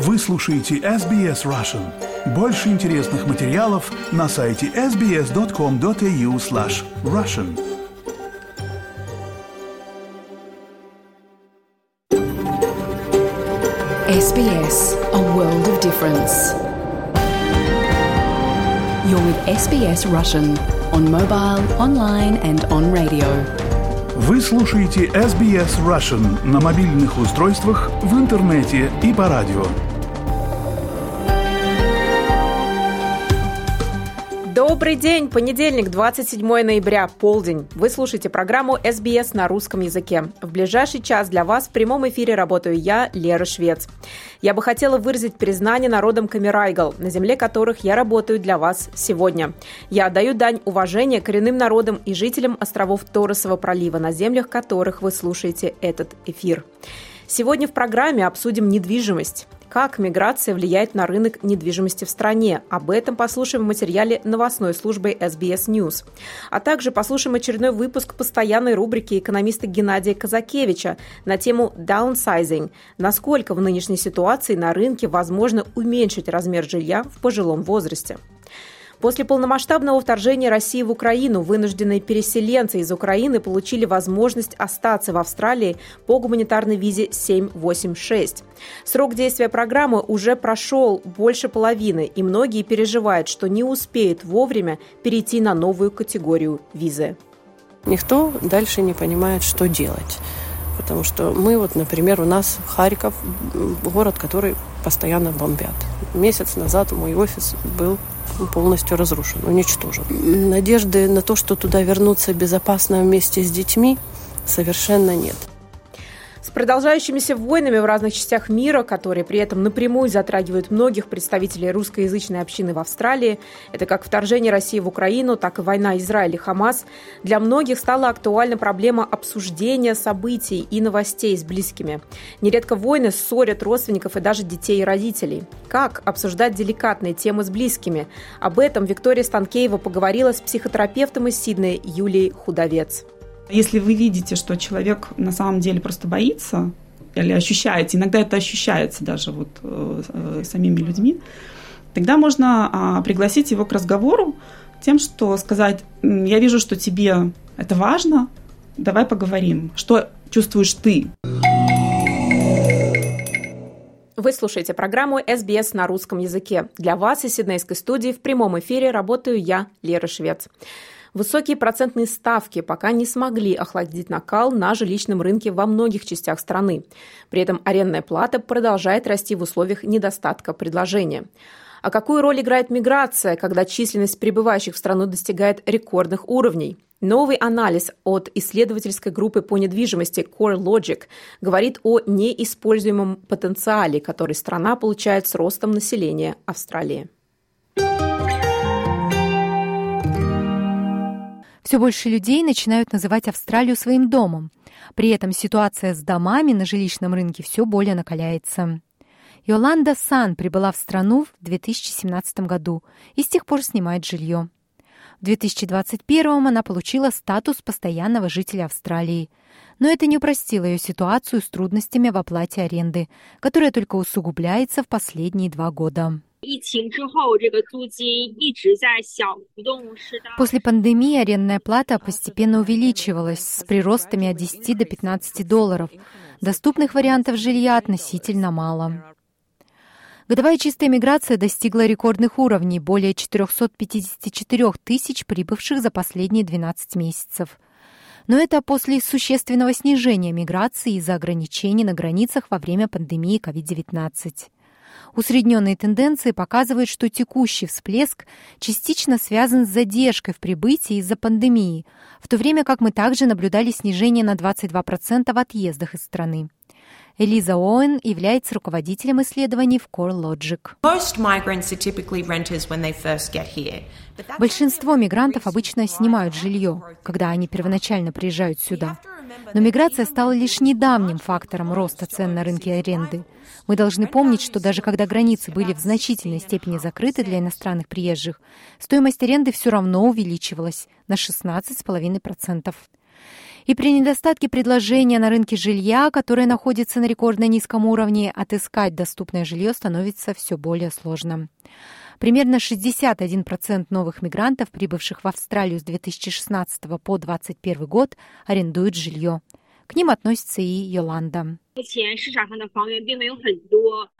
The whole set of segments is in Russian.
Вы слушаете SBS Russian. Больше интересных материалов на сайте sbs.com.au slash russian. SBS, a world of difference. You're with SBS Russian on mobile, online and on radio. Вы слушаете SBS Russian на мобильных устройствах, в интернете и по радио. Добрый день! Понедельник, 27 ноября, полдень. Вы слушаете программу SBS на русском языке. В ближайший час для вас в прямом эфире работаю я, Лера Швец. Я бы хотела выразить признание народам Камерайгал, на земле которых я работаю для вас сегодня. Я отдаю дань уважения коренным народам и жителям островов Торосового пролива, на землях которых вы слушаете этот эфир. Сегодня в программе обсудим недвижимость. Как миграция влияет на рынок недвижимости в стране? Об этом послушаем в материале новостной службы SBS News. А также послушаем очередной выпуск постоянной рубрики экономиста Геннадия Казакевича на тему downsizing. Насколько в нынешней ситуации на рынке возможно уменьшить размер жилья в пожилом возрасте? После полномасштабного вторжения России в Украину вынужденные переселенцы из Украины получили возможность остаться в Австралии по гуманитарной визе 786. Срок действия программы уже прошел больше половины, и многие переживают, что не успеют вовремя перейти на новую категорию визы. Никто дальше не понимает, что делать. Потому что мы, вот, например, у нас Харьков, город, который постоянно бомбят. Месяц назад мой офис был полностью разрушен, уничтожен. Надежды на то, что туда вернуться безопасно вместе с детьми, совершенно нет. С продолжающимися войнами в разных частях мира, которые при этом напрямую затрагивают многих представителей русскоязычной общины в Австралии, это как вторжение России в Украину, так и война Израиля и Хамас, для многих стала актуальна проблема обсуждения событий и новостей с близкими. Нередко войны ссорят родственников и даже детей и родителей. Как обсуждать деликатные темы с близкими? Об этом Виктория Станкеева поговорила с психотерапевтом из Сиднея Юлией Худовец. Если вы видите, что человек на самом деле просто боится, или ощущаете, иногда это ощущается даже вот э, э, самими людьми, тогда можно э, пригласить его к разговору тем, что сказать, я вижу, что тебе это важно, давай поговорим, что чувствуешь ты. Вы слушаете программу SBS на русском языке. Для вас из Сиднейской студии в прямом эфире работаю я, Лера Швец. Высокие процентные ставки пока не смогли охладить накал на жилищном рынке во многих частях страны. При этом арендная плата продолжает расти в условиях недостатка предложения. А какую роль играет миграция, когда численность прибывающих в страну достигает рекордных уровней? Новый анализ от исследовательской группы по недвижимости CoreLogic говорит о неиспользуемом потенциале, который страна получает с ростом населения Австралии. Все больше людей начинают называть Австралию своим домом. При этом ситуация с домами на жилищном рынке все более накаляется. Йоланда Сан прибыла в страну в 2017 году и с тех пор снимает жилье. В 2021 она получила статус постоянного жителя Австралии. Но это не упростило ее ситуацию с трудностями в оплате аренды, которая только усугубляется в последние два года. После пандемии арендная плата постепенно увеличивалась с приростами от 10 до 15 долларов. Доступных вариантов жилья относительно мало. Годовая чистая миграция достигла рекордных уровней – более 454 тысяч прибывших за последние 12 месяцев. Но это после существенного снижения миграции из-за ограничений на границах во время пандемии COVID-19. Усредненные тенденции показывают, что текущий всплеск частично связан с задержкой в прибытии из-за пандемии, в то время как мы также наблюдали снижение на 22% в отъездах из страны. Элиза Оуэн является руководителем исследований в CoreLogic. Большинство мигрантов обычно снимают жилье, когда они первоначально приезжают сюда. Но миграция стала лишь недавним фактором роста цен на рынке аренды. Мы должны помнить, что даже когда границы были в значительной степени закрыты для иностранных приезжих, стоимость аренды все равно увеличивалась на 16,5%. И при недостатке предложения на рынке жилья, которое находится на рекордно низком уровне, отыскать доступное жилье становится все более сложно. Примерно 61% новых мигрантов, прибывших в Австралию с 2016 по 2021 год, арендуют жилье. К ним относится и Йоланда.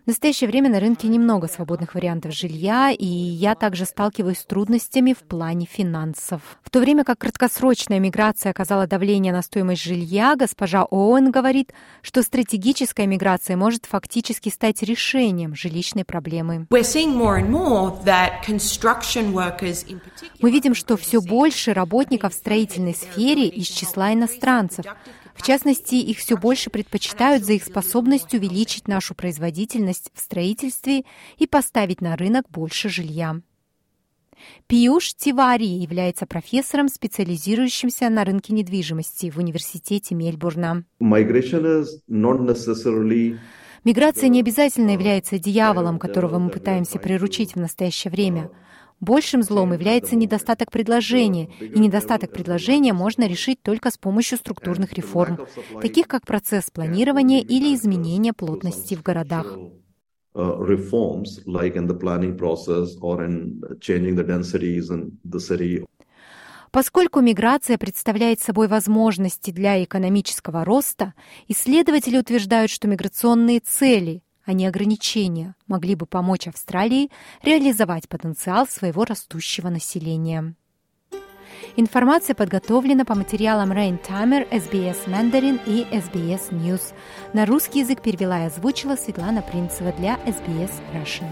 В настоящее время на рынке немного свободных вариантов жилья, и я также сталкиваюсь с трудностями в плане финансов. В то время как краткосрочная миграция оказала давление на стоимость жилья, госпожа Оуэн говорит, что стратегическая миграция может фактически стать решением жилищной проблемы. Мы видим, что все больше работников в строительной сфере из числа иностранцев. В частности, их все больше предпочитают за их способность увеличить нашу производительность в строительстве и поставить на рынок больше жилья. Пиюш Тивари является профессором, специализирующимся на рынке недвижимости в Университете Мельбурна. Миграция не обязательно является дьяволом, которого мы пытаемся приручить в настоящее время – Большим злом является недостаток предложения, и недостаток предложения можно решить только с помощью структурных реформ, таких как процесс планирования или изменения плотности в городах. Поскольку миграция представляет собой возможности для экономического роста, исследователи утверждают, что миграционные цели а не ограничения, могли бы помочь Австралии реализовать потенциал своего растущего населения. Информация подготовлена по материалам Rain Timer, SBS Mandarin и SBS News. На русский язык перевела и озвучила Светлана Принцева для SBS Russian.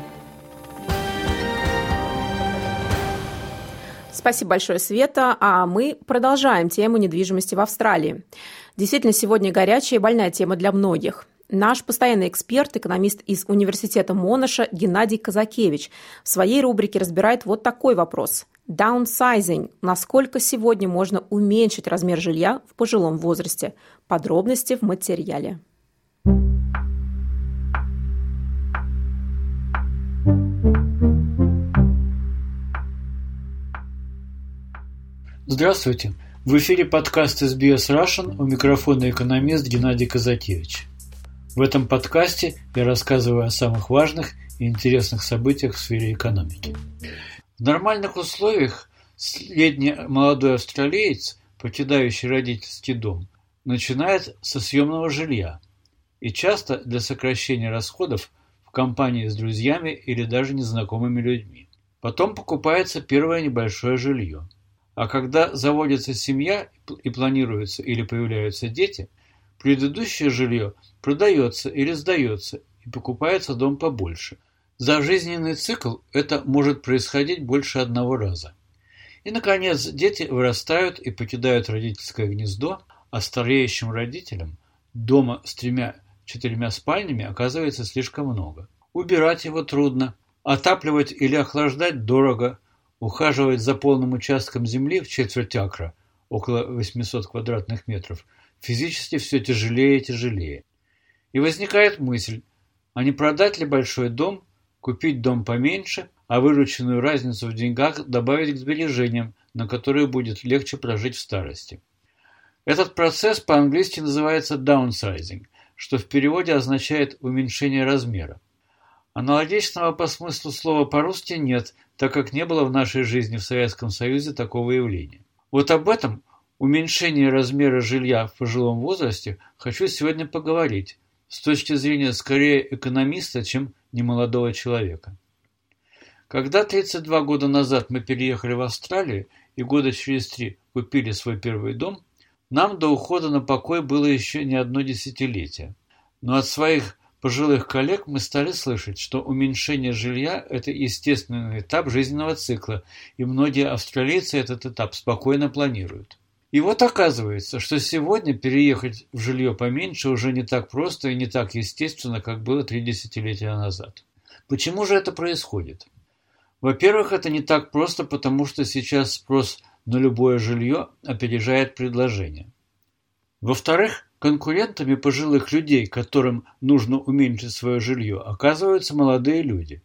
Спасибо большое, Света. А мы продолжаем тему недвижимости в Австралии. Действительно, сегодня горячая и больная тема для многих. Наш постоянный эксперт, экономист из Университета Монаша Геннадий Казакевич в своей рубрике разбирает вот такой вопрос. Downsizing. Насколько сегодня можно уменьшить размер жилья в пожилом возрасте? Подробности в материале. Здравствуйте! В эфире подкаст SBS Russian у микрофона экономист Геннадий Казакевич. В этом подкасте я рассказываю о самых важных и интересных событиях в сфере экономики. В нормальных условиях средний молодой австралиец, покидающий родительский дом, начинает со съемного жилья и часто для сокращения расходов в компании с друзьями или даже незнакомыми людьми. Потом покупается первое небольшое жилье. А когда заводится семья и планируются или появляются дети, предыдущее жилье продается или сдается и покупается дом побольше. За жизненный цикл это может происходить больше одного раза. И, наконец, дети вырастают и покидают родительское гнездо, а стареющим родителям дома с тремя-четырьмя спальнями оказывается слишком много. Убирать его трудно, отапливать или охлаждать дорого, ухаживать за полным участком земли в четверть акра, около 800 квадратных метров, физически все тяжелее и тяжелее. И возникает мысль, а не продать ли большой дом, купить дом поменьше, а вырученную разницу в деньгах добавить к сбережениям, на которые будет легче прожить в старости. Этот процесс по-английски называется downsizing, что в переводе означает уменьшение размера. Аналогичного по смыслу слова по-русски нет, так как не было в нашей жизни в Советском Союзе такого явления. Вот об этом, уменьшении размера жилья в пожилом возрасте, хочу сегодня поговорить, с точки зрения скорее экономиста, чем немолодого человека. Когда 32 года назад мы переехали в Австралию и года через три купили свой первый дом, нам до ухода на покой было еще не одно десятилетие. Но от своих пожилых коллег мы стали слышать, что уменьшение жилья – это естественный этап жизненного цикла, и многие австралийцы этот этап спокойно планируют. И вот оказывается, что сегодня переехать в жилье поменьше уже не так просто и не так естественно, как было три десятилетия назад. Почему же это происходит? Во-первых, это не так просто, потому что сейчас спрос на любое жилье опережает предложение. Во-вторых, конкурентами пожилых людей, которым нужно уменьшить свое жилье, оказываются молодые люди.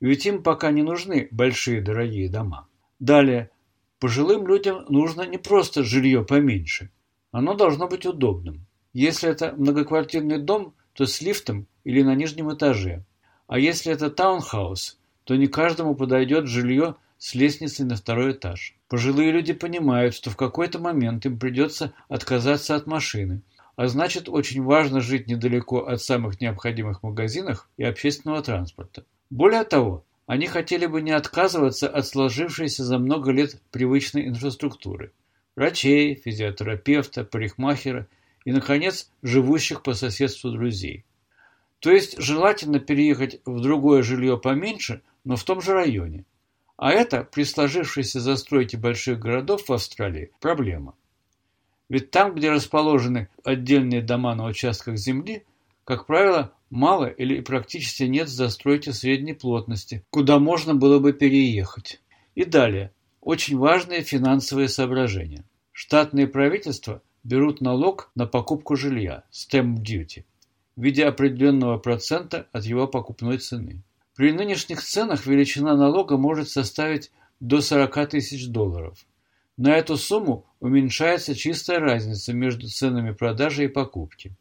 Ведь им пока не нужны большие дорогие дома. Далее, Пожилым людям нужно не просто жилье поменьше. Оно должно быть удобным. Если это многоквартирный дом, то с лифтом или на нижнем этаже. А если это таунхаус, то не каждому подойдет жилье с лестницей на второй этаж. Пожилые люди понимают, что в какой-то момент им придется отказаться от машины, а значит очень важно жить недалеко от самых необходимых магазинов и общественного транспорта. Более того, они хотели бы не отказываться от сложившейся за много лет привычной инфраструктуры – врачей, физиотерапевта, парикмахера и, наконец, живущих по соседству друзей. То есть желательно переехать в другое жилье поменьше, но в том же районе. А это при сложившейся застройке больших городов в Австралии проблема. Ведь там, где расположены отдельные дома на участках земли, как правило, мало или практически нет застройки средней плотности, куда можно было бы переехать. И далее, очень важные финансовые соображения. Штатные правительства берут налог на покупку жилья, stamp duty, в виде определенного процента от его покупной цены. При нынешних ценах величина налога может составить до 40 тысяч долларов. На эту сумму уменьшается чистая разница между ценами продажи и покупки.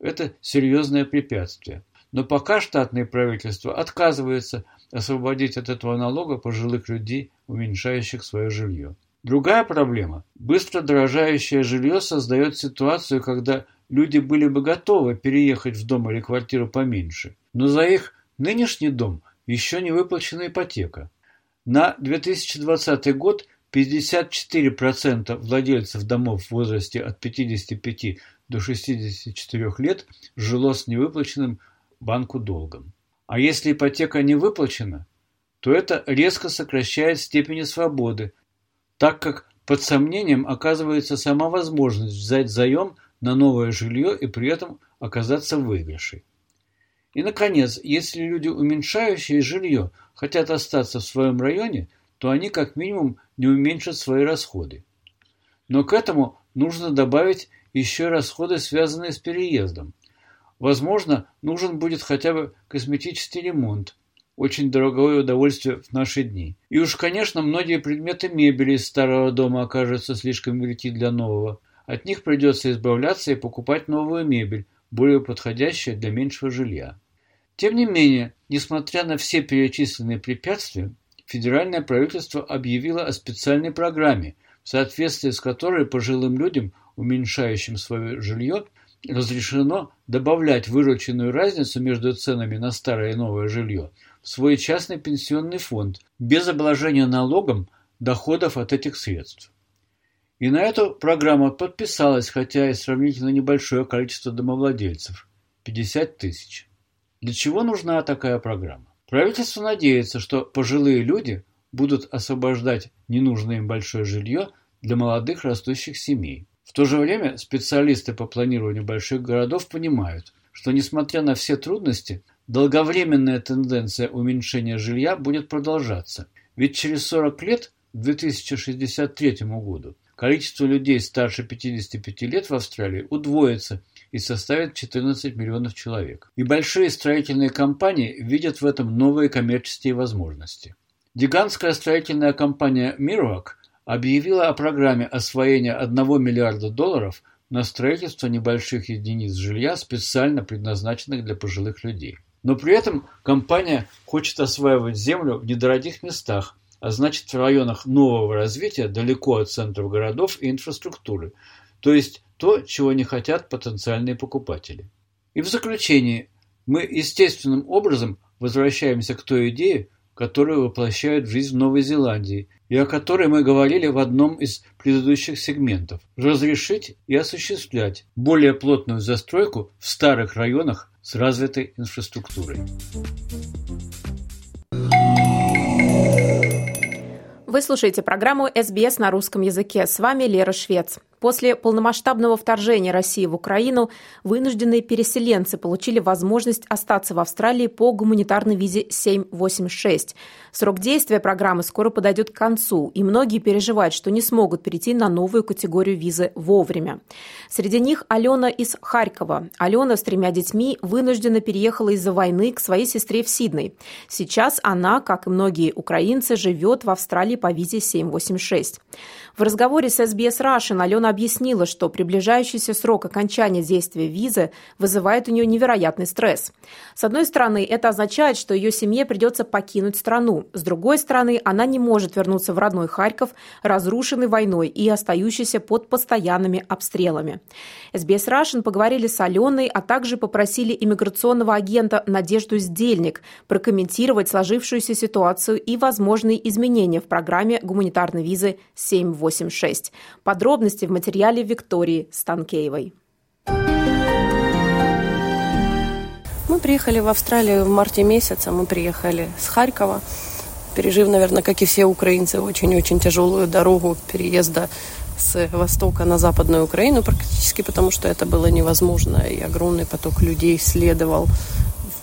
Это серьезное препятствие. Но пока штатное правительство отказывается освободить от этого налога пожилых людей, уменьшающих свое жилье. Другая проблема. Быстро дорожающее жилье создает ситуацию, когда люди были бы готовы переехать в дом или квартиру поменьше, но за их нынешний дом еще не выплачена ипотека. На 2020 год 54% владельцев домов в возрасте от 55 до 64 лет жило с невыплаченным банку долгом. А если ипотека не выплачена, то это резко сокращает степени свободы, так как под сомнением оказывается сама возможность взять заем на новое жилье и при этом оказаться в выигрыше. И, наконец, если люди, уменьшающие жилье, хотят остаться в своем районе, то они как минимум не уменьшат свои расходы. Но к этому нужно добавить еще расходы, связанные с переездом. Возможно, нужен будет хотя бы косметический ремонт, очень дорогое удовольствие в наши дни. И уж, конечно, многие предметы мебели из старого дома окажутся слишком велики для нового. От них придется избавляться и покупать новую мебель, более подходящую для меньшего жилья. Тем не менее, несмотря на все перечисленные препятствия, федеральное правительство объявило о специальной программе, в соответствии с которой пожилым людям, уменьшающим свое жилье, разрешено добавлять вырученную разницу между ценами на старое и новое жилье в свой частный пенсионный фонд без обложения налогом доходов от этих средств. И на эту программу подписалось, хотя и сравнительно небольшое количество домовладельцев – 50 тысяч. Для чего нужна такая программа? Правительство надеется, что пожилые люди будут освобождать ненужное им большое жилье для молодых растущих семей. В то же время специалисты по планированию больших городов понимают, что несмотря на все трудности, долговременная тенденция уменьшения жилья будет продолжаться. Ведь через 40 лет, к 2063 году, количество людей старше 55 лет в Австралии удвоится и составит 14 миллионов человек. И большие строительные компании видят в этом новые коммерческие возможности. Гигантская строительная компания Мирвак объявила о программе освоения 1 миллиарда долларов на строительство небольших единиц жилья, специально предназначенных для пожилых людей. Но при этом компания хочет осваивать землю в недорогих местах, а значит в районах нового развития, далеко от центров городов и инфраструктуры, то есть то, чего не хотят потенциальные покупатели. И в заключение, мы естественным образом возвращаемся к той идее, которую воплощают в жизнь в Новой Зеландии и о которой мы говорили в одном из предыдущих сегментов – разрешить и осуществлять более плотную застройку в старых районах с развитой инфраструктурой. Вы слушаете программу «СБС на русском языке». С вами Лера Швец. После полномасштабного вторжения России в Украину вынужденные переселенцы получили возможность остаться в Австралии по гуманитарной визе 786. Срок действия программы скоро подойдет к концу, и многие переживают, что не смогут перейти на новую категорию визы вовремя. Среди них Алена из Харькова. Алена с тремя детьми вынуждена переехала из-за войны к своей сестре в Сидней. Сейчас она, как и многие украинцы, живет в Австралии по визе 786. В разговоре с SBS Russian Алена объяснила, что приближающийся срок окончания действия визы вызывает у нее невероятный стресс. С одной стороны, это означает, что ее семье придется покинуть страну. С другой стороны, она не может вернуться в родной Харьков, разрушенный войной и остающийся под постоянными обстрелами. СБС Рашин поговорили с Аленой, а также попросили иммиграционного агента Надежду Сдельник прокомментировать сложившуюся ситуацию и возможные изменения в программе гуманитарной визы 786. Подробности в материале Виктории Станкеевой. Мы приехали в Австралию в марте месяце. Мы приехали с Харькова, пережив, наверное, как и все украинцы, очень-очень тяжелую дорогу переезда с востока на западную Украину практически, потому что это было невозможно, и огромный поток людей следовал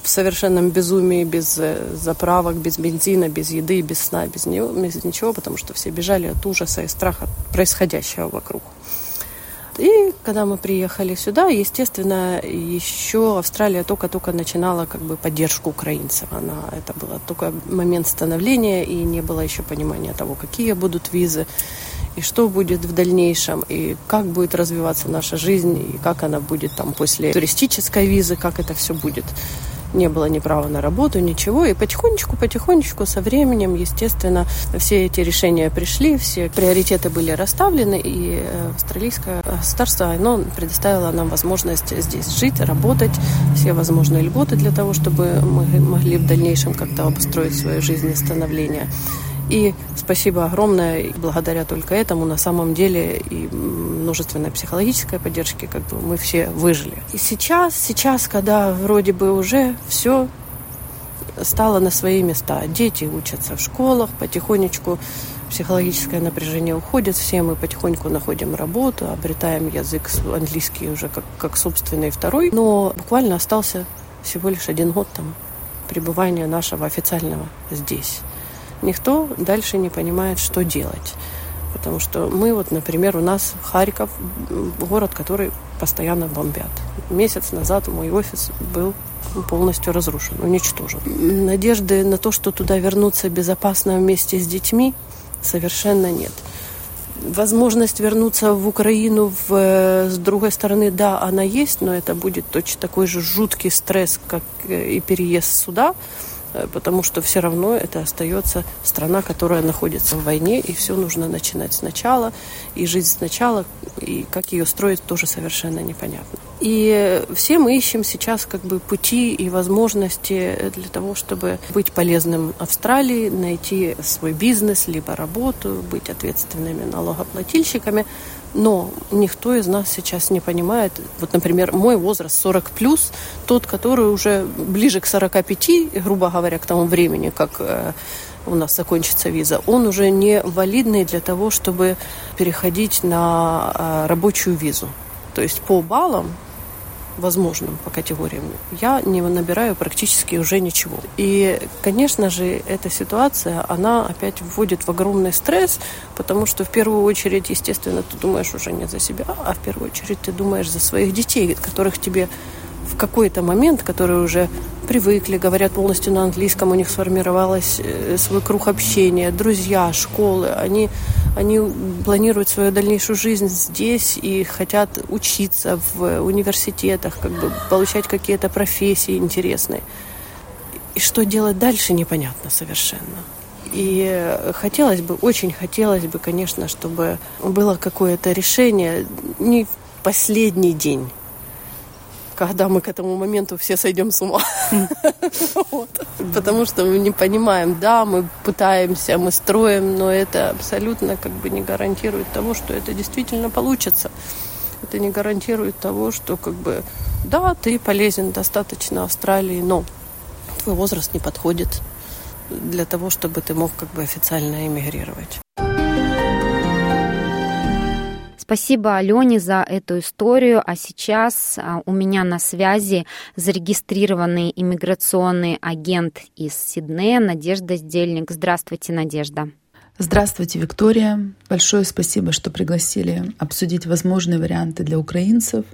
в совершенном безумии, без э, заправок, без бензина, без еды, без сна, без, ничего, потому что все бежали от ужаса и страха происходящего вокруг. И когда мы приехали сюда, естественно, еще Австралия только-только начинала как бы поддержку украинцев. Она, это был только момент становления, и не было еще понимания того, какие будут визы, и что будет в дальнейшем, и как будет развиваться наша жизнь, и как она будет там после туристической визы, как это все будет не было ни права на работу, ничего. И потихонечку, потихонечку, со временем, естественно, все эти решения пришли, все приоритеты были расставлены, и э, австралийское государство, оно предоставило нам возможность здесь жить, работать, все возможные льготы для того, чтобы мы могли в дальнейшем как-то обустроить свою жизнь и становление. И спасибо огромное. Благодаря только этому на самом деле и множественной психологической поддержки как бы мы все выжили. И сейчас, сейчас, когда вроде бы уже все стало на свои места. Дети учатся в школах, потихонечку психологическое напряжение уходит, все мы потихоньку находим работу, обретаем язык английский уже как, как собственный второй. Но буквально остался всего лишь один год там пребывания нашего официального здесь никто дальше не понимает, что делать. Потому что мы, вот, например, у нас Харьков, город, который постоянно бомбят. Месяц назад мой офис был полностью разрушен, уничтожен. Надежды на то, что туда вернуться безопасно вместе с детьми, совершенно нет. Возможность вернуться в Украину в, э, с другой стороны, да, она есть, но это будет точно такой же жуткий стресс, как э, и переезд сюда. Э, потому что все равно это остается страна, которая находится в войне, и все нужно начинать сначала, и жить сначала, и как ее строить тоже совершенно непонятно. И все мы ищем сейчас как бы пути и возможности для того, чтобы быть полезным Австралии, найти свой бизнес, либо работу, быть ответственными налогоплательщиками. Но никто из нас сейчас не понимает, вот, например, мой возраст 40 плюс, тот, который уже ближе к 45, грубо говоря, к тому времени, как э, у нас закончится виза, он уже не валидный для того, чтобы переходить на э, рабочую визу. То есть по баллам возможным по категориям, я не набираю практически уже ничего. И, конечно же, эта ситуация, она опять вводит в огромный стресс, потому что в первую очередь, естественно, ты думаешь уже не за себя, а в первую очередь ты думаешь за своих детей, которых тебе в какой-то момент, которые уже привыкли, говорят полностью на английском, у них сформировалась э, свой круг общения, друзья, школы, они, они планируют свою дальнейшую жизнь здесь и хотят учиться в университетах, как бы получать какие-то профессии интересные. И что делать дальше, непонятно совершенно. И хотелось бы, очень хотелось бы, конечно, чтобы было какое-то решение не в последний день когда мы к этому моменту все сойдем с ума. Потому что мы не понимаем, да, мы пытаемся, мы строим, но это абсолютно как бы не гарантирует того, что это действительно получится. Это не гарантирует того, что как бы, да, ты полезен достаточно Австралии, но твой возраст не подходит для того, чтобы ты мог как бы официально эмигрировать. Спасибо Алене за эту историю. А сейчас а, у меня на связи зарегистрированный иммиграционный агент из Сиднея Надежда Сдельник. Здравствуйте, Надежда. Здравствуйте, Виктория. Большое спасибо, что пригласили обсудить возможные варианты для украинцев.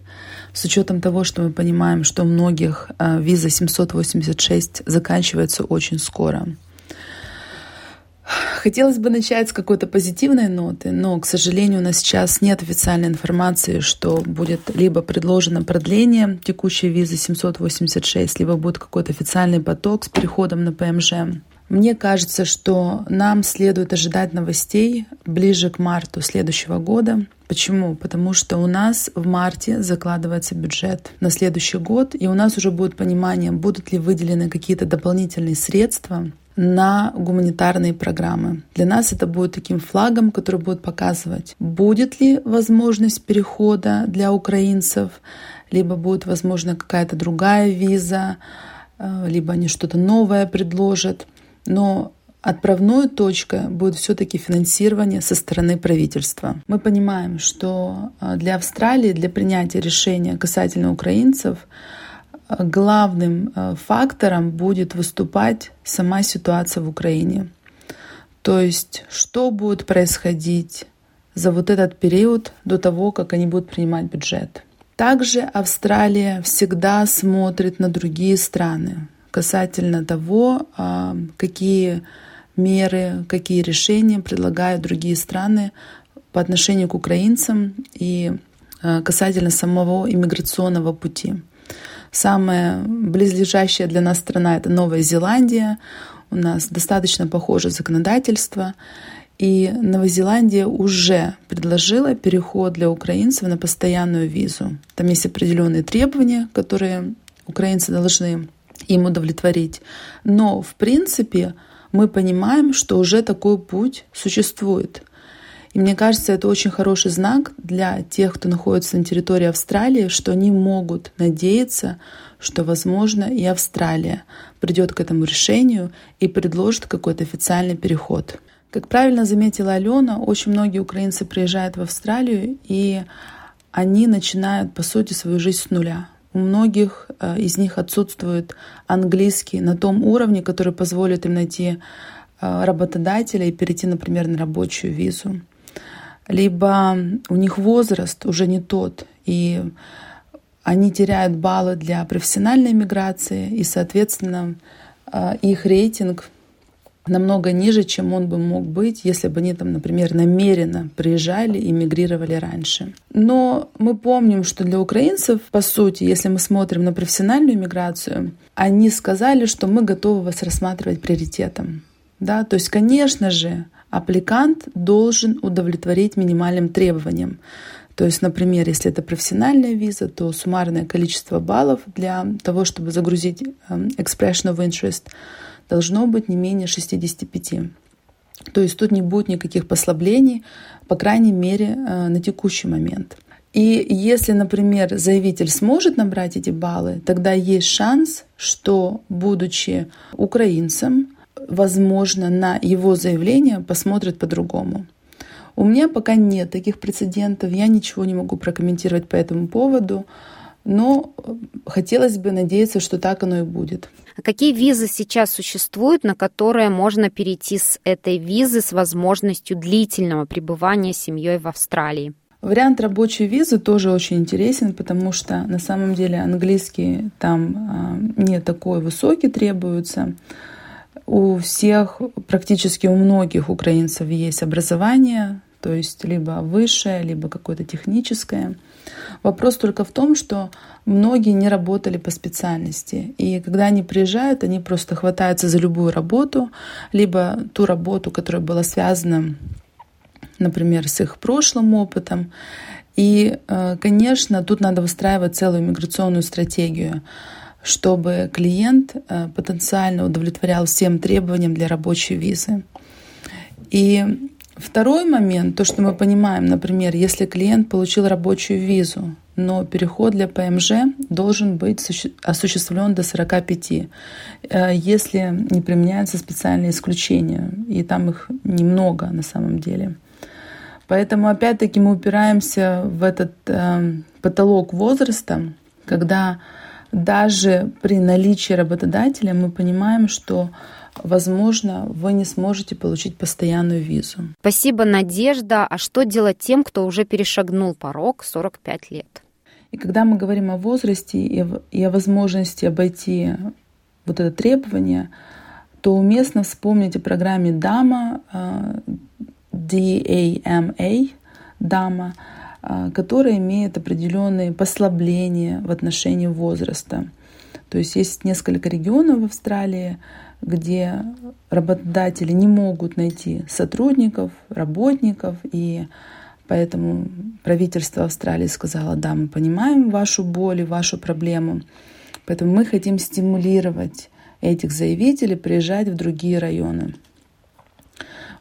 С учетом того, что мы понимаем, что у многих а, виза 786 заканчивается очень скоро. Хотелось бы начать с какой-то позитивной ноты, но, к сожалению, у нас сейчас нет официальной информации, что будет либо предложено продление текущей визы 786, либо будет какой-то официальный поток с переходом на ПМЖ. Мне кажется, что нам следует ожидать новостей ближе к марту следующего года. Почему? Потому что у нас в марте закладывается бюджет на следующий год, и у нас уже будет понимание, будут ли выделены какие-то дополнительные средства на гуманитарные программы. Для нас это будет таким флагом, который будет показывать, будет ли возможность перехода для украинцев, либо будет, возможно, какая-то другая виза, э, либо они что-то новое предложат но отправной точкой будет все-таки финансирование со стороны правительства. Мы понимаем, что а, для Австралии, для принятия решения касательно украинцев, главным а, фактором будет выступать сама ситуация в Украине. То есть, что будет происходить за вот этот период до того, как они будут принимать бюджет. Также Австралия всегда смотрит на другие страны касательно того, а, какие меры, какие решения предлагают другие страны по отношению к украинцам и а, касательно самого иммиграционного пути. Самая близлежащая для нас страна — это Новая Зеландия. У нас достаточно похоже законодательство. И Новая Зеландия уже предложила переход для украинцев на постоянную визу. Там есть определенные требования, которые украинцы должны им удовлетворить. Но, в принципе, мы понимаем, что уже такой путь существует. И мне кажется, это очень хороший знак для тех, кто находится на территории Австралии, что они могут надеяться, что, возможно, и Австралия придет к этому решению и предложит какой-то официальный переход. Как правильно заметила Алена, очень многие украинцы приезжают в Австралию, и они начинают, по сути, свою жизнь с нуля. У многих э, из них отсутствует английский на том уровне, который позволит им найти э, работодателя и перейти, например, на рабочую визу. Либо у них возраст уже не тот, и они теряют баллы для профессиональной миграции, и, соответственно, э, их рейтинг намного ниже, чем он бы мог быть, если бы они там, например, намеренно приезжали и мигрировали раньше. Но мы помним, что для украинцев, по сути, если мы смотрим на профессиональную миграцию, они сказали, что мы готовы вас рассматривать приоритетом. Да? То есть, конечно же, аппликант должен удовлетворить минимальным требованиям. То есть, например, если это профессиональная виза, то суммарное количество баллов для того, чтобы загрузить эм, expression of interest – должно быть не менее 65. То есть тут не будет никаких послаблений, по крайней мере, э, на текущий момент. И если, например, заявитель сможет набрать эти баллы, тогда есть шанс, что, будучи украинцем, возможно, на его заявление посмотрят по-другому. У меня пока нет таких прецедентов, я ничего не могу прокомментировать по этому поводу, но хотелось бы надеяться, что так оно и будет. А какие визы сейчас существуют, на которые можно перейти с этой визы с возможностью длительного пребывания семьей в Австралии? Вариант рабочей визы тоже очень интересен, потому что на самом деле английский там а, не такой высокий требуется. У всех, практически у многих украинцев есть образование, то есть либо высшее, либо какое-то техническое. Вопрос только в том, что многие не работали по специальности. И когда они приезжают, они просто хватаются за любую работу, либо ту работу, которая была связана, например, с их прошлым опытом. И, э, конечно, тут надо выстраивать целую миграционную стратегию чтобы клиент э, потенциально удовлетворял всем требованиям для рабочей визы. И Второй момент, то, что мы понимаем, например, если клиент получил рабочую визу, но переход для ПМЖ должен быть осуществлен до 45, э, если не применяются специальные исключения, и там их немного на самом деле. Поэтому опять-таки мы упираемся в этот э, потолок возраста, когда даже при наличии работодателя мы понимаем, что возможно, вы не сможете получить постоянную визу. Спасибо, Надежда. А что делать тем, кто уже перешагнул порог 45 лет? И когда мы говорим о возрасте и, о возможности обойти вот это требование, то уместно вспомнить о программе DAMA, D-A-M-A, DAMA, которая имеет определенные послабления в отношении возраста. То есть есть несколько регионов в Австралии, где работодатели не могут найти сотрудников, работников, и поэтому правительство Австралии сказало, да, мы понимаем вашу боль и вашу проблему, поэтому мы хотим стимулировать этих заявителей приезжать в другие районы.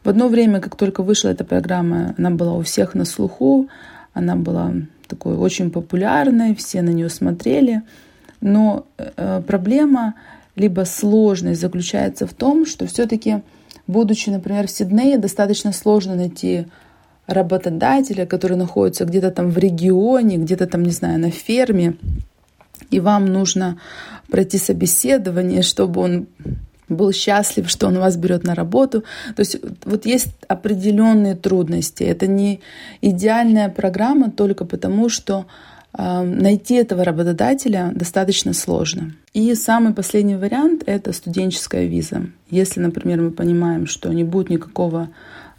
В одно время, как только вышла эта программа, она была у всех на слуху, она была такой очень популярной, все на нее смотрели, но э, проблема либо сложность заключается в том, что все-таки, будучи, например, в Сиднее, достаточно сложно найти работодателя, который находится где-то там в регионе, где-то там, не знаю, на ферме, и вам нужно пройти собеседование, чтобы он был счастлив, что он вас берет на работу. То есть вот есть определенные трудности. Это не идеальная программа только потому, что найти этого работодателя достаточно сложно. И самый последний вариант — это студенческая виза. Если, например, мы понимаем, что не будет никакого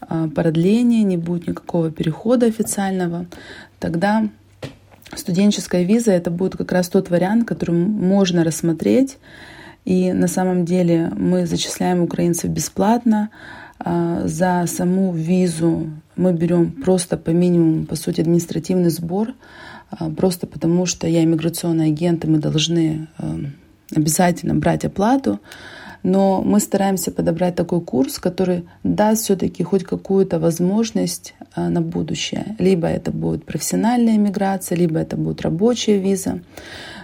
а, продления, не будет никакого перехода официального, тогда студенческая виза — это будет как раз тот вариант, который можно рассмотреть. И на самом деле мы зачисляем украинцев бесплатно. А, за саму визу мы берем просто по минимуму, по сути, административный сбор — а, просто потому что я иммиграционный агент, и мы должны а, обязательно брать оплату. Но мы стараемся подобрать такой курс, который даст все-таки хоть какую-то возможность на будущее. Либо это будет профессиональная иммиграция, либо это будет рабочая виза.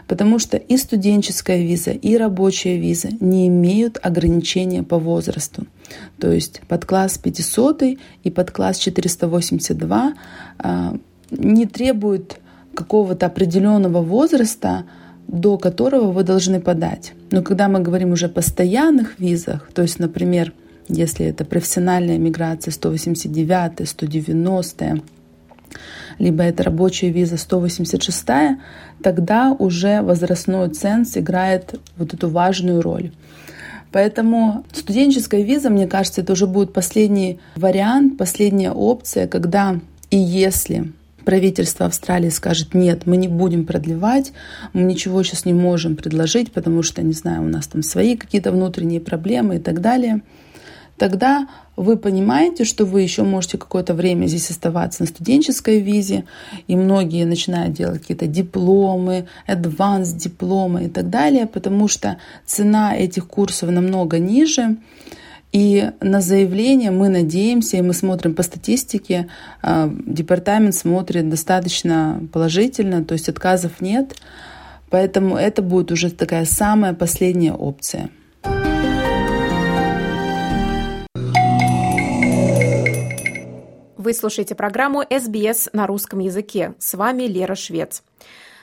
Потому что и студенческая виза, и рабочая виза не имеют ограничения по возрасту. То есть под класс 500 и под класс 482 не требуют какого-то определенного возраста, до которого вы должны подать. Но когда мы говорим уже о постоянных визах, то есть, например, если это профессиональная миграция 189, 190, либо это рабочая виза 186, тогда уже возрастной ценз играет вот эту важную роль. Поэтому студенческая виза, мне кажется, это уже будет последний вариант, последняя опция, когда и если правительство Австралии скажет, нет, мы не будем продлевать, мы ничего сейчас не можем предложить, потому что, не знаю, у нас там свои какие-то внутренние проблемы и так далее, тогда вы понимаете, что вы еще можете какое-то время здесь оставаться на студенческой визе, и многие начинают делать какие-то дипломы, advanced дипломы и так далее, потому что цена этих курсов намного ниже, и на заявление мы надеемся, и мы смотрим по статистике, а, департамент смотрит достаточно положительно, то есть отказов нет. Поэтому это будет уже такая самая последняя опция. Вы слушаете программу SBS на русском языке. С вами Лера Швец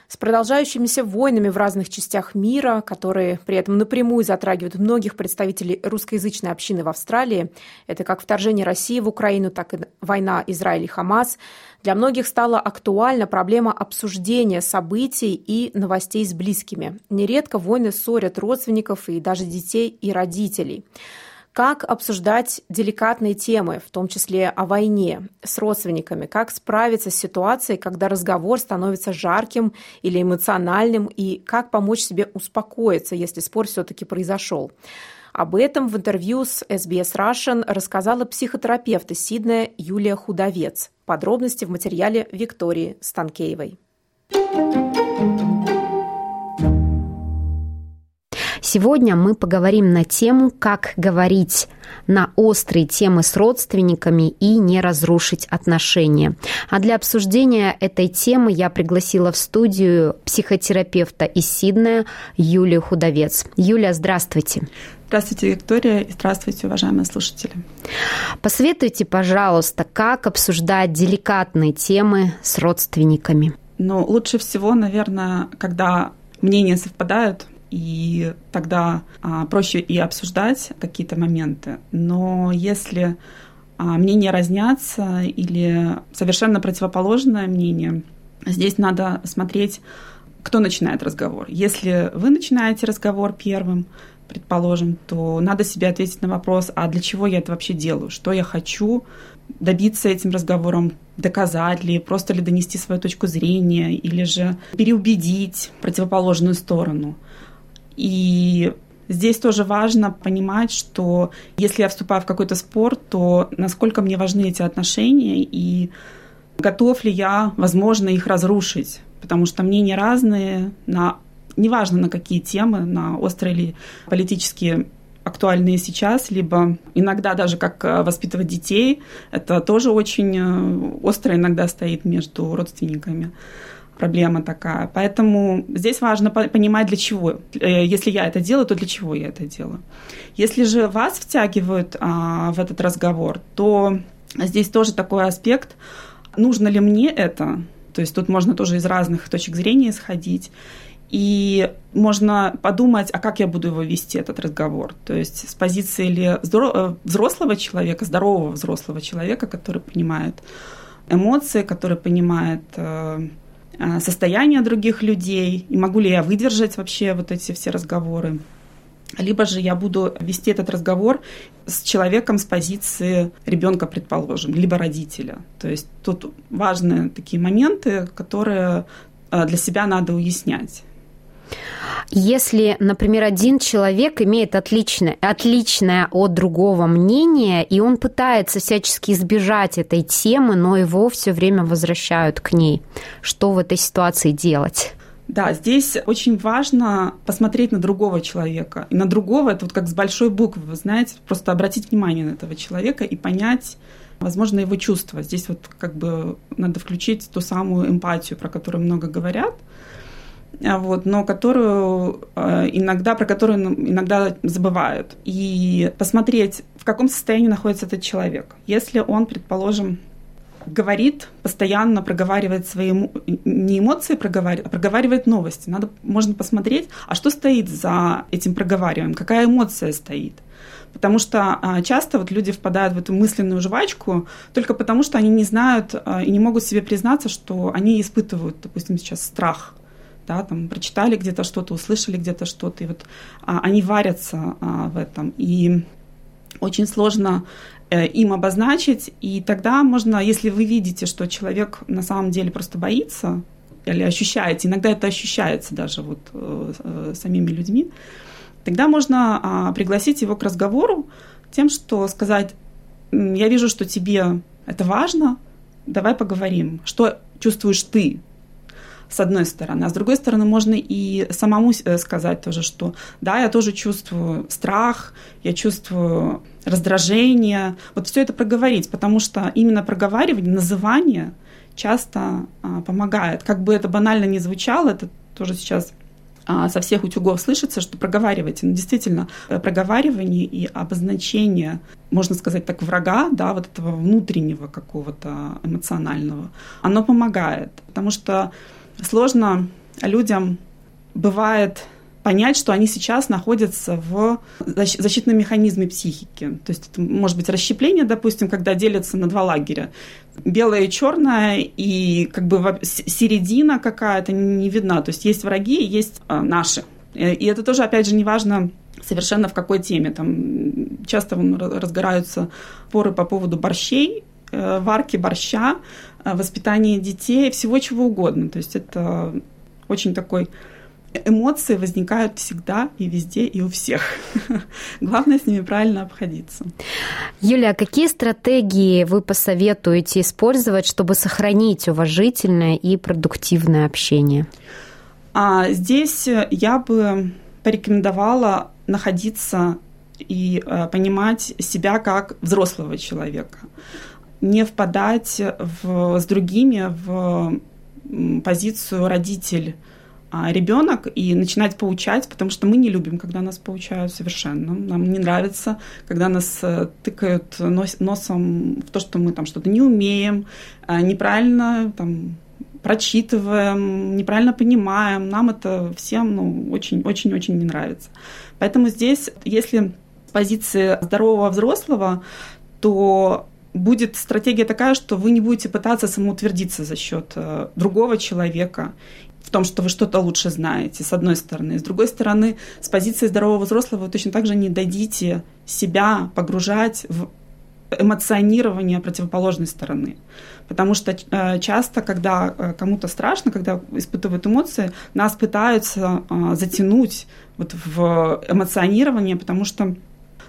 с продолжающимися войнами в разных частях мира, которые при этом напрямую затрагивают многих представителей русскоязычной общины в Австралии. Это как вторжение России в Украину, так и война Израиль и Хамас. Для многих стала актуальна проблема обсуждения событий и новостей с близкими. Нередко войны ссорят родственников и даже детей и родителей как обсуждать деликатные темы, в том числе о войне, с родственниками, как справиться с ситуацией, когда разговор становится жарким или эмоциональным, и как помочь себе успокоиться, если спор все-таки произошел. Об этом в интервью с SBS Russian рассказала психотерапевт из Сиднея Юлия Худовец. Подробности в материале Виктории Станкеевой. Сегодня мы поговорим на тему, как говорить на острые темы с родственниками и не разрушить отношения. А для обсуждения этой темы я пригласила в студию психотерапевта из Сиднея Юлию Худовец. Юлия, здравствуйте. Здравствуйте, Виктория, и здравствуйте, уважаемые слушатели. Посоветуйте, пожалуйста, как обсуждать деликатные темы с родственниками. Ну, лучше всего, наверное, когда мнения совпадают, и тогда а, проще и обсуждать какие-то моменты. Но если а, мнения разнятся или совершенно противоположное мнение, здесь надо смотреть, кто начинает разговор. Если вы начинаете разговор первым, предположим, то надо себе ответить на вопрос, а для чего я это вообще делаю, что я хочу добиться этим разговором, доказать ли, просто ли донести свою точку зрения, или же переубедить противоположную сторону. И Здесь тоже важно понимать, что если я вступаю в какой-то спор, то насколько мне важны эти отношения и готов ли я, возможно, их разрушить. Потому что мнения разные на неважно на какие темы, на острые или политические актуальные сейчас, либо иногда даже как э, воспитывать детей. Это тоже очень э, остро иногда стоит между родственниками. Проблема такая. Поэтому здесь важно понимать, для чего. Э, если я это делаю, то для чего я это делаю. Если же вас втягивают а, в этот разговор, то здесь тоже такой аспект, нужно ли мне это, то есть тут можно тоже из разных точек зрения исходить. И можно подумать, а как я буду его вести, этот разговор. То есть с позиции ли э, взрослого человека, здорового взрослого человека, который понимает эмоции, который понимает э, состояние других людей, и могу ли я выдержать вообще вот эти все разговоры. Либо же я буду вести этот разговор с человеком с позиции ребенка, предположим, либо родителя. То есть тут важные такие моменты, которые для себя надо уяснять. Если, например, один человек имеет отличное, отличное от другого мнение, и он пытается всячески избежать этой темы, но его все время возвращают к ней, что в этой ситуации делать? Да, здесь очень важно посмотреть на другого человека. И на другого, это вот как с большой буквы, вы знаете, просто обратить внимание на этого человека и понять, возможно, его чувства. Здесь вот как бы надо включить ту самую эмпатию, про которую много говорят – вот, но которую а, иногда, про которую иногда забывают. И посмотреть, в каком состоянии находится этот человек. Если он, предположим, говорит, постоянно проговаривает свои не эмоции проговаривает, а проговаривает новости. Надо, можно посмотреть, а что стоит за этим проговариванием, какая эмоция стоит. Потому что а, часто вот люди впадают в эту мысленную жвачку только потому, что они не знают и не могут себе признаться, что они испытывают, допустим, сейчас страх да, там прочитали где-то что-то, услышали где-то что-то, и вот а, они варятся а, в этом, и очень сложно э, им обозначить, и тогда можно, если вы видите, что человек на самом деле просто боится, или ощущаете, иногда это ощущается даже вот э, э, самими людьми, тогда можно а, пригласить его к разговору тем, что сказать, я вижу, что тебе это важно, давай поговорим, что чувствуешь ты, с одной стороны. А с другой стороны, можно и самому э, сказать тоже, что да, я тоже чувствую страх, я чувствую раздражение. Вот все это проговорить, потому что именно проговаривание, называние часто а, помогает. Как бы это банально не звучало, это тоже сейчас а, со всех утюгов слышится, что проговаривайте. Но действительно, э, проговаривание и обозначение, можно сказать так, врага, да, вот этого внутреннего какого-то эмоционального, оно помогает. Потому что сложно людям бывает понять, что они сейчас находятся в защитном механизме психики. То есть это может быть расщепление, допустим, когда делятся на два лагеря. Белое и черное, и как бы середина какая-то не видна. То есть есть враги, есть а, наши. И это тоже, опять же, неважно совершенно в какой теме. Там часто разгораются поры по поводу борщей, э, варки борща, воспитание детей, всего чего угодно. То есть это очень такой эмоции возникают всегда и везде и у всех. Главное с ними правильно обходиться. Юля, а какие стратегии вы посоветуете использовать, чтобы сохранить уважительное и продуктивное общение? А здесь я бы порекомендовала находиться и э, понимать себя как взрослого человека не впадать в, с другими в позицию родитель а, ребенок и начинать поучать, потому что мы не любим, когда нас поучают совершенно. Нам не нравится, когда нас э, тыкают нос, носом в то, что мы там что-то не умеем, а, неправильно там прочитываем, неправильно понимаем. Нам это всем ну, очень-очень-очень не нравится. Поэтому здесь, если с позиции здорового взрослого, то будет стратегия такая, что вы не будете пытаться самоутвердиться за счет э, другого человека. в том, что вы что-то лучше знаете, с одной стороны. С другой стороны, с позиции здорового взрослого вы точно так же не дадите себя погружать в эмоционирование противоположной стороны. Потому что э, часто, когда э, кому-то страшно, когда испытывают эмоции, нас пытаются затянуть вот в эмоционирование, потому что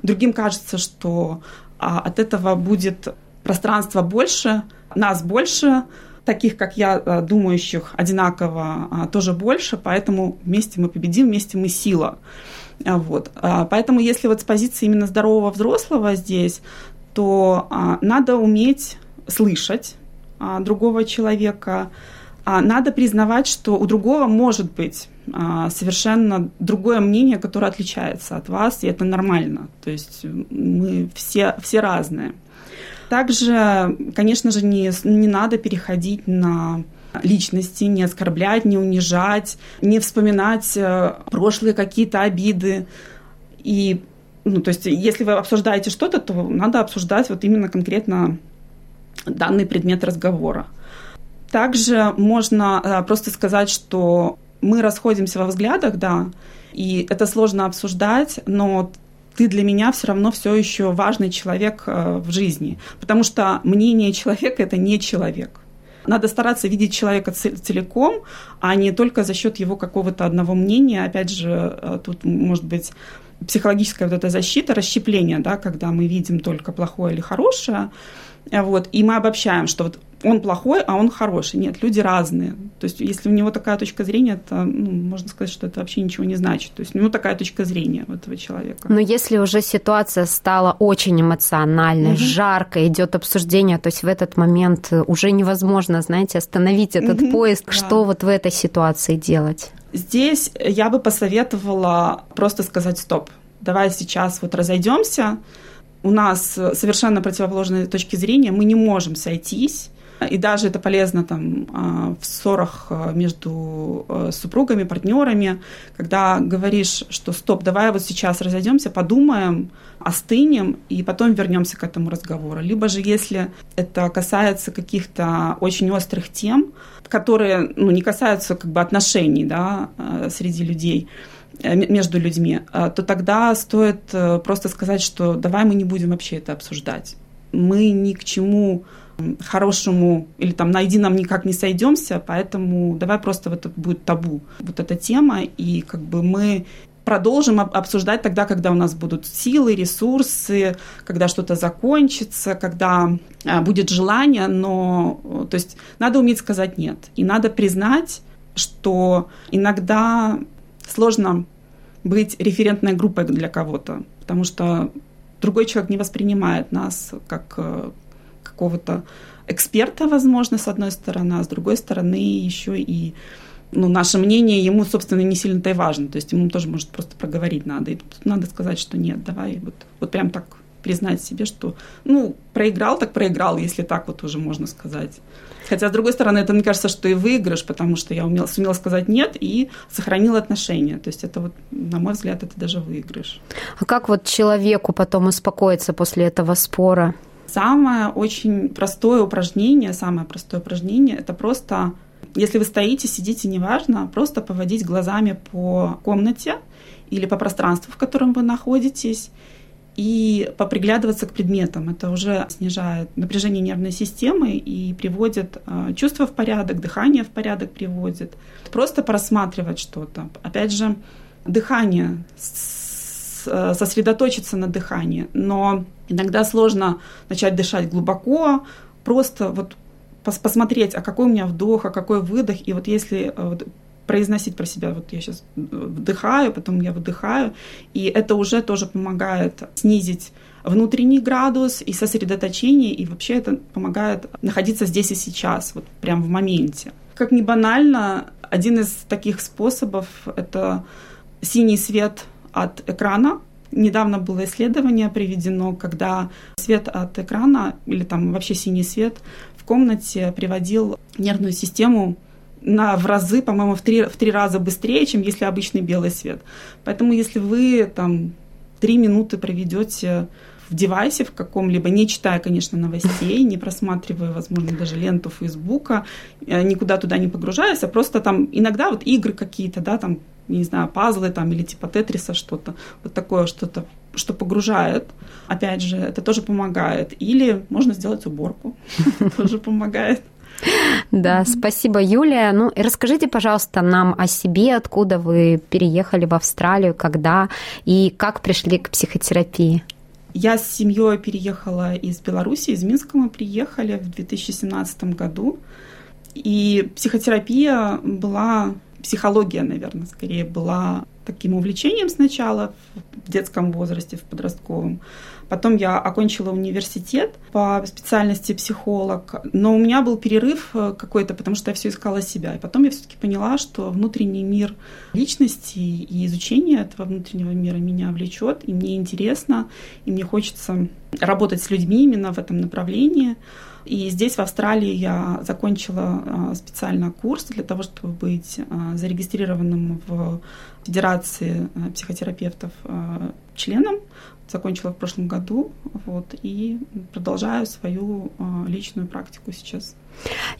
другим кажется, что а, от этого будет пространства больше, нас больше, таких, как я, э, думающих одинаково, а, тоже больше, поэтому вместе мы победим, вместе мы сила. А, вот. А, поэтому если вот с позиции именно здорового взрослого здесь, то надо уметь слышать другого человека, надо признавать, что у другого может быть совершенно другое мнение, которое отличается от вас, и это нормально. То есть мы все, все разные. Также, конечно же, не, не надо переходить на личности, не оскорблять, не унижать, не вспоминать э, прошлые какие-то обиды. И, ну, то есть, если вы обсуждаете что-то, то надо обсуждать вот именно конкретно данный предмет разговора. Также можно э, просто сказать, что мы расходимся во взглядах, да, и это сложно обсуждать, но ты для меня все равно все еще важный человек э, в жизни, потому что мнение человека это не человек. Надо стараться видеть человека целиком, а не только за счет его какого-то одного мнения. Опять же, э, тут может быть психологическая вот эта защита, расщепление, да, когда мы видим только плохое или хорошее, вот, и мы обобщаем, что вот он плохой, а он хороший. Нет, люди разные. То есть, если у него такая точка зрения, то ну, можно сказать, что это вообще ничего не значит. То есть, у него такая точка зрения у этого человека. Но если уже ситуация стала очень эмоциональной, угу. жарко, идет обсуждение, то есть в этот момент уже невозможно, знаете, остановить этот угу. поезд. Да. Что вот в этой ситуации делать? Здесь я бы посоветовала просто сказать стоп. Давай сейчас вот разойдемся. У нас совершенно противоположные точки зрения, мы не можем сойтись и даже это полезно там а, в ссорах а, между а, супругами, партнерами, когда говоришь, что стоп, давай вот сейчас разойдемся, подумаем, остынем и потом вернемся к этому разговору. Либо же, если это касается каких-то очень острых тем, которые ну, не касаются как бы отношений да, среди людей, э, между людьми, то тогда стоит э, просто сказать, что давай мы не будем вообще это обсуждать. Мы ни к чему хорошему или там найди нам никак не сойдемся, поэтому давай просто вот это будет табу, вот эта тема, и как бы мы продолжим обсуждать тогда, когда у нас будут силы, ресурсы, когда что-то закончится, когда будет желание, но то есть надо уметь сказать нет. И надо признать, что иногда сложно быть референтной группой для кого-то, потому что другой человек не воспринимает нас как э, какого-то эксперта, возможно, с одной стороны, а с другой стороны еще и ну, наше мнение ему, собственно, не сильно-то и важно. То есть ему тоже, может, просто проговорить надо. И тут надо сказать, что нет, давай вот, вот прям так признать себе, что, ну, проиграл, так проиграл, если так вот уже можно сказать. Хотя, с другой стороны, это, мне кажется, что и выигрыш, потому что я умела, сумела сказать «нет» и сохранила отношения. То есть это вот, на мой взгляд, это даже выигрыш. А как вот человеку потом успокоиться после этого спора? Самое очень простое упражнение, самое простое упражнение, это просто, если вы стоите, сидите, неважно, просто поводить глазами по комнате или по пространству, в котором вы находитесь, и поприглядываться к предметам. Это уже снижает напряжение нервной системы и приводит э, чувство в порядок, дыхание в порядок приводит. Просто просматривать что-то. Опять же, дыхание, э, сосредоточиться на дыхании. Но Иногда сложно начать дышать глубоко, просто вот посмотреть, а какой у меня вдох, а какой выдох. И вот если э, произносить про себя, вот я сейчас вдыхаю, потом я выдыхаю, и это уже тоже помогает снизить внутренний градус и сосредоточение, и вообще это помогает находиться здесь и сейчас, вот прям в моменте. Как ни банально, один из таких способов — это синий свет от экрана, Недавно было исследование приведено, когда свет от экрана или там вообще синий свет в комнате приводил нервную систему на, в разы, по-моему, в три, в три раза быстрее, чем если обычный белый свет. Поэтому если вы там три минуты проведете в девайсе в каком-либо, не читая, конечно, новостей, не просматривая, возможно, даже ленту Фейсбука, э, никуда туда не погружаясь, а просто там иногда вот игры какие-то, да, там, не знаю, пазлы там или типа Тетриса что-то, вот такое что-то, что погружает. Опять же, это тоже помогает. Или можно сделать уборку, тоже помогает. Да, спасибо, Юлия. Ну, расскажите, пожалуйста, нам о себе, откуда вы переехали в Австралию, когда и как пришли к психотерапии. Я с семьей переехала из Беларуси, из Минска мы приехали в 2017 году. И психотерапия была, психология, наверное, скорее была таким увлечением сначала в детском возрасте, в подростковом. Потом я окончила университет по специальности психолог, но у меня был перерыв э, какой-то, потому что я все искала себя. И потом я все-таки поняла, что внутренний мир личности и изучение этого внутреннего мира меня влечет, и мне интересно, и мне хочется работать с людьми именно в этом направлении. И здесь, в Австралии, я закончила э, специально курс для того, чтобы быть э, зарегистрированным в Федерации психотерапевтов членом закончила в прошлом году, вот, и продолжаю свою личную практику сейчас.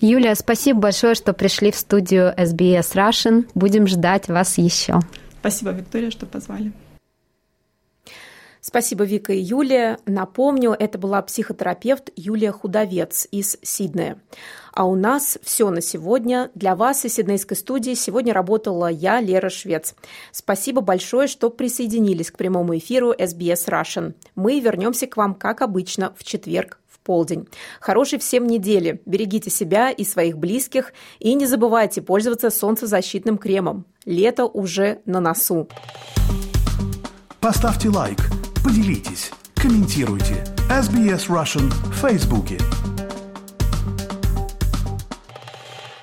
Юлия, спасибо большое, что пришли в студию SBS Russian. Будем ждать вас еще. Спасибо, Виктория, что позвали. Спасибо, Вика и Юлия. Напомню, это была психотерапевт Юлия Худовец из Сиднея. А у нас все на сегодня. Для вас из Сиднейской студии сегодня работала я, Лера Швец. Спасибо большое, что присоединились к прямому эфиру SBS Russian. Мы вернемся к вам, как обычно, в четверг в полдень. Хорошей всем недели. Берегите себя и своих близких. И не забывайте пользоваться солнцезащитным кремом. Лето уже на носу. Поставьте лайк, поделитесь, комментируйте. SBS Russian в Фейсбуке.